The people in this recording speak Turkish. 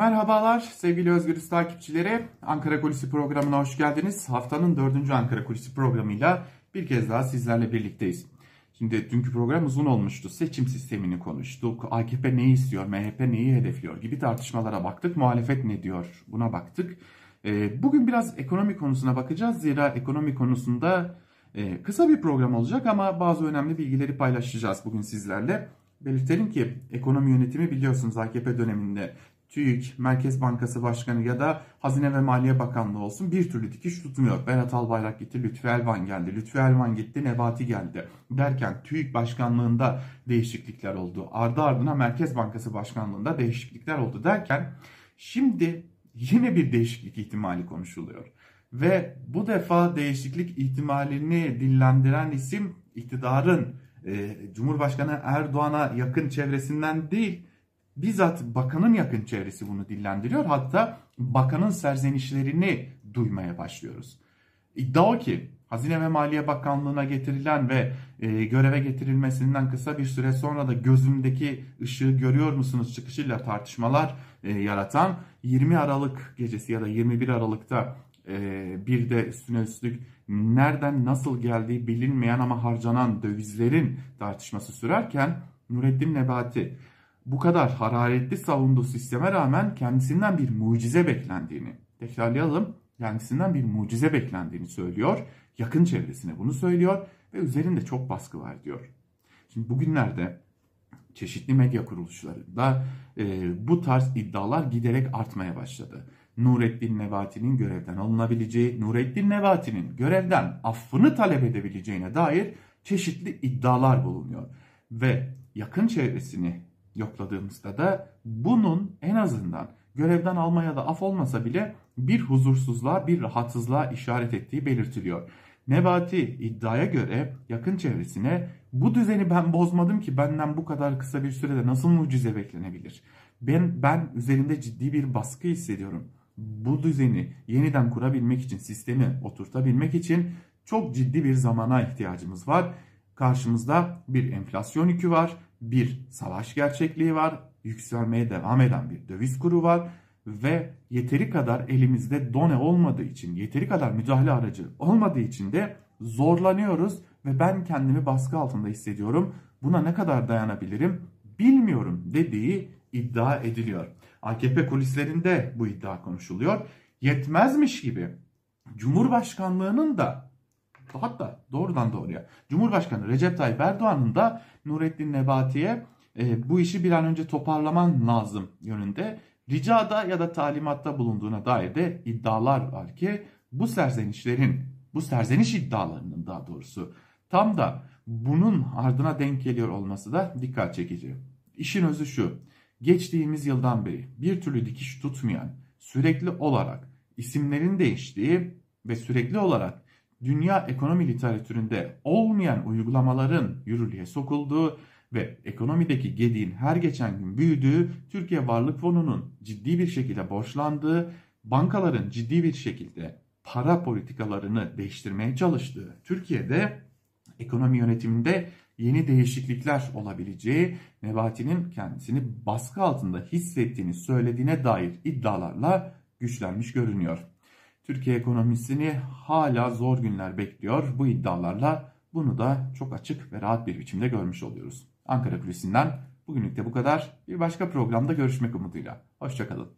Merhabalar sevgili Özgürüz takipçileri. Ankara Kulisi programına hoş geldiniz. Haftanın dördüncü Ankara Kulisi programıyla bir kez daha sizlerle birlikteyiz. Şimdi dünkü program uzun olmuştu. Seçim sistemini konuştuk. AKP neyi istiyor, MHP neyi hedefliyor gibi tartışmalara baktık. Muhalefet ne diyor buna baktık. Ee, bugün biraz ekonomi konusuna bakacağız. Zira ekonomi konusunda e, kısa bir program olacak ama bazı önemli bilgileri paylaşacağız bugün sizlerle. Belirtelim ki ekonomi yönetimi biliyorsunuz AKP döneminde TÜİK, Merkez Bankası Başkanı ya da Hazine ve Maliye Bakanlığı olsun bir türlü dikiş tutmuyor. Berat Albayrak gitti, Lütfü Elvan geldi. Lütfü Elvan gitti, Nebati geldi. Derken TÜİK Başkanlığında değişiklikler oldu. Ardı ardına Merkez Bankası Başkanlığında değişiklikler oldu derken şimdi yine bir değişiklik ihtimali konuşuluyor. Ve bu defa değişiklik ihtimalini dillendiren isim iktidarın e, Cumhurbaşkanı Erdoğan'a yakın çevresinden değil bizzat bakanın yakın çevresi bunu dillendiriyor. Hatta bakanın serzenişlerini duymaya başlıyoruz. İddia o ki Hazine ve Maliye Bakanlığı'na getirilen ve e, göreve getirilmesinden kısa bir süre sonra da gözündeki ışığı görüyor musunuz çıkışıyla tartışmalar e, yaratan 20 Aralık gecesi ya da 21 Aralık'ta e, bir de üstüne üstlük nereden nasıl geldiği bilinmeyen ama harcanan dövizlerin tartışması sürerken Nureddin Nebati bu kadar hararetli savunduğu sisteme rağmen kendisinden bir mucize beklendiğini, tekrarlayalım, kendisinden bir mucize beklendiğini söylüyor. Yakın çevresine bunu söylüyor ve üzerinde çok baskı var diyor. Şimdi bugünlerde çeşitli medya kuruluşlarında e, bu tarz iddialar giderek artmaya başladı. Nurettin Nebati'nin görevden alınabileceği, Nurettin Nebati'nin görevden affını talep edebileceğine dair çeşitli iddialar bulunuyor. Ve yakın çevresini yokladığımızda da bunun en azından görevden almaya da af olmasa bile bir huzursuzluğa, bir rahatsızlığa işaret ettiği belirtiliyor. Nebati iddiaya göre yakın çevresine bu düzeni ben bozmadım ki benden bu kadar kısa bir sürede nasıl mucize beklenebilir? Ben, ben üzerinde ciddi bir baskı hissediyorum. Bu düzeni yeniden kurabilmek için, sistemi oturtabilmek için çok ciddi bir zamana ihtiyacımız var. Karşımızda bir enflasyon yükü var bir savaş gerçekliği var, yükselmeye devam eden bir döviz kuru var ve yeteri kadar elimizde done olmadığı için, yeteri kadar müdahale aracı olmadığı için de zorlanıyoruz ve ben kendimi baskı altında hissediyorum. Buna ne kadar dayanabilirim bilmiyorum dediği iddia ediliyor. AKP kulislerinde bu iddia konuşuluyor. Yetmezmiş gibi Cumhurbaşkanlığının da hatta doğrudan doğruya Cumhurbaşkanı Recep Tayyip Erdoğan'ın da Nurettin Nebati'ye e, bu işi bir an önce toparlaman lazım yönünde ricada ya da talimatta bulunduğuna dair de iddialar var ki bu serzenişlerin, bu serzeniş iddialarının daha doğrusu tam da bunun ardına denk geliyor olması da dikkat çekici. İşin özü şu, geçtiğimiz yıldan beri bir türlü dikiş tutmayan, sürekli olarak isimlerin değiştiği ve sürekli olarak dünya ekonomi literatüründe olmayan uygulamaların yürürlüğe sokulduğu ve ekonomideki gediğin her geçen gün büyüdüğü, Türkiye Varlık Fonu'nun ciddi bir şekilde borçlandığı, bankaların ciddi bir şekilde para politikalarını değiştirmeye çalıştığı Türkiye'de ekonomi yönetiminde yeni değişiklikler olabileceği, Nebati'nin kendisini baskı altında hissettiğini söylediğine dair iddialarla güçlenmiş görünüyor. Türkiye ekonomisini hala zor günler bekliyor. Bu iddialarla bunu da çok açık ve rahat bir biçimde görmüş oluyoruz. Ankara Kulisi'nden bugünlük de bu kadar. Bir başka programda görüşmek umuduyla. Hoşçakalın.